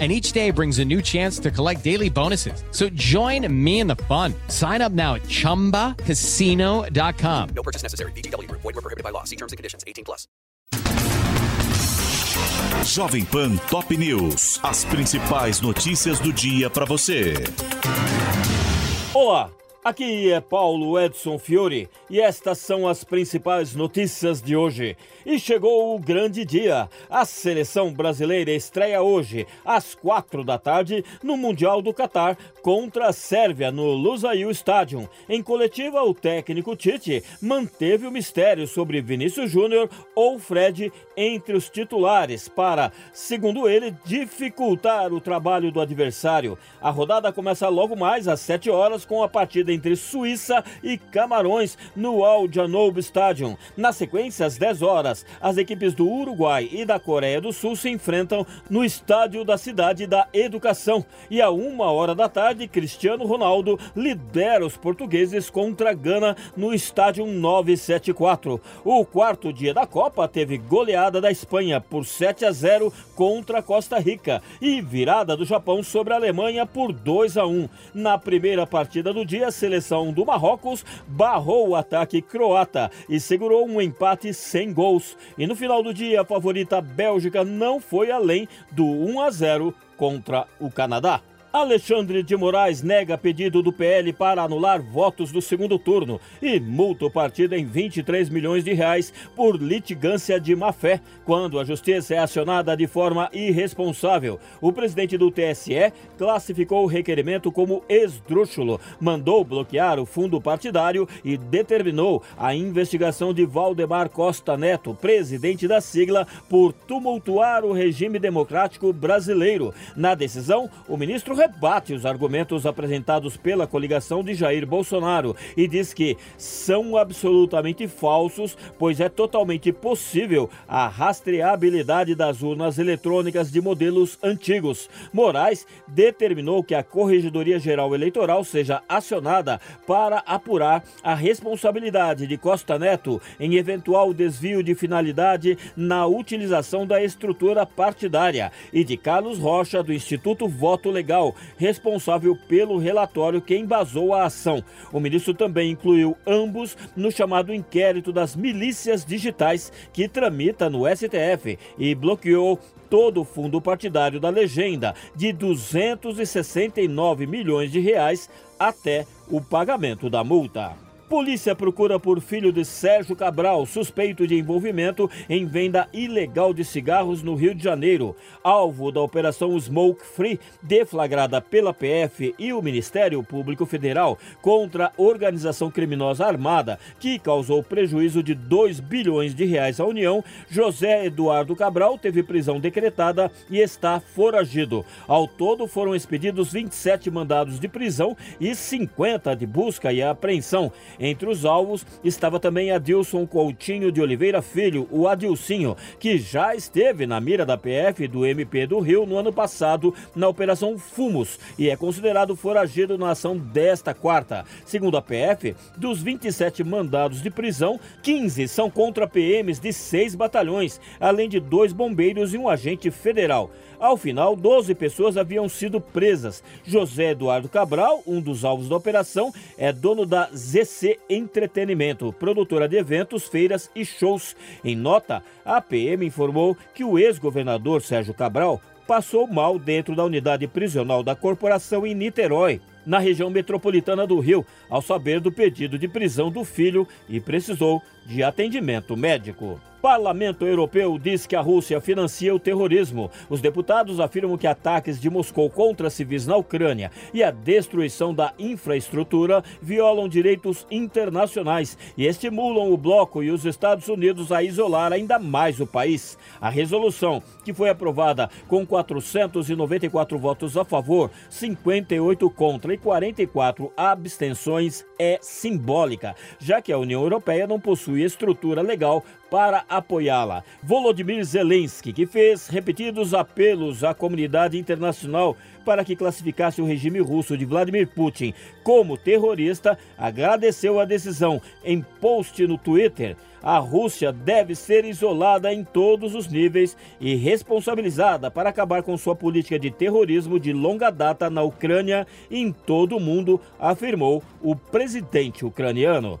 and each day brings a new chance to collect daily bonuses. So join me in the fun. Sign up now at ChumbaCasino.com. No purchase necessary. BGW. Void were prohibited by law. See terms and conditions. 18 plus. Jovem Pan Top News. As principais notícias do dia para você. Olá, aqui é Paulo Edson Fiore e estas são as principais notícias de hoje. E chegou o grande dia. A seleção brasileira estreia hoje, às quatro da tarde, no Mundial do Catar, contra a Sérvia, no Lusail Stadium. Em coletiva, o técnico Tite manteve o mistério sobre Vinícius Júnior ou Fred entre os titulares para, segundo ele, dificultar o trabalho do adversário. A rodada começa logo mais às 7 horas com a partida entre Suíça e Camarões no Al Stadium. Na sequência, às 10 horas, as equipes do Uruguai e da Coreia do Sul se enfrentam no estádio da Cidade da Educação. E a uma hora da tarde, Cristiano Ronaldo lidera os portugueses contra a Gana no estádio 974. O quarto dia da Copa teve goleada da Espanha por 7 a 0 contra a Costa Rica e virada do Japão sobre a Alemanha por 2 a 1. Na primeira partida do dia, seleção do Marrocos barrou o ataque croata e segurou um empate sem gols. E no final do dia, a favorita Bélgica não foi além do 1 a 0 contra o Canadá. Alexandre de Moraes nega pedido do PL para anular votos do segundo turno e multa o partido em 23 milhões de reais por litigância de má-fé, quando a justiça é acionada de forma irresponsável. O presidente do TSE classificou o requerimento como esdrúxulo, mandou bloquear o fundo partidário e determinou a investigação de Valdemar Costa Neto, presidente da sigla, por tumultuar o regime democrático brasileiro. Na decisão, o ministro rebate os argumentos apresentados pela coligação de Jair Bolsonaro e diz que são absolutamente falsos, pois é totalmente possível a rastreabilidade das urnas eletrônicas de modelos antigos. Moraes determinou que a Corregedoria Geral Eleitoral seja acionada para apurar a responsabilidade de Costa Neto em eventual desvio de finalidade na utilização da estrutura partidária e de Carlos Rocha do Instituto Voto Legal responsável pelo relatório que embasou a ação. O ministro também incluiu ambos no chamado inquérito das milícias digitais que tramita no STF e bloqueou todo o fundo partidário da legenda de 269 milhões de reais até o pagamento da multa. Polícia procura por filho de Sérgio Cabral, suspeito de envolvimento em venda ilegal de cigarros no Rio de Janeiro. Alvo da Operação Smoke Free, deflagrada pela PF e o Ministério Público Federal contra organização criminosa armada, que causou prejuízo de 2 bilhões de reais à União, José Eduardo Cabral teve prisão decretada e está foragido. Ao todo, foram expedidos 27 mandados de prisão e 50 de busca e apreensão. Entre os alvos estava também Adilson Coutinho de Oliveira Filho, o Adilcinho, que já esteve na mira da PF do MP do Rio no ano passado na Operação Fumos e é considerado foragido na ação desta quarta. Segundo a PF, dos 27 mandados de prisão, 15 são contra PMs de seis batalhões, além de dois bombeiros e um agente federal. Ao final, 12 pessoas haviam sido presas. José Eduardo Cabral, um dos alvos da operação, é dono da ZC Entretenimento, produtora de eventos, feiras e shows. Em nota, a PM informou que o ex-governador Sérgio Cabral passou mal dentro da unidade prisional da corporação em Niterói, na região metropolitana do Rio, ao saber do pedido de prisão do filho e precisou de atendimento médico. Parlamento Europeu diz que a Rússia financia o terrorismo. Os deputados afirmam que ataques de Moscou contra civis na Ucrânia e a destruição da infraestrutura violam direitos internacionais e estimulam o bloco e os Estados Unidos a isolar ainda mais o país. A resolução, que foi aprovada com 494 votos a favor, 58 contra e 44 abstenções, é simbólica, já que a União Europeia não possui estrutura legal para apoiá-la. Volodymyr Zelensky, que fez repetidos apelos à comunidade internacional para que classificasse o regime russo de Vladimir Putin como terrorista, agradeceu a decisão em post no Twitter. A Rússia deve ser isolada em todos os níveis e responsabilizada para acabar com sua política de terrorismo de longa data na Ucrânia e em todo o mundo, afirmou o presidente ucraniano.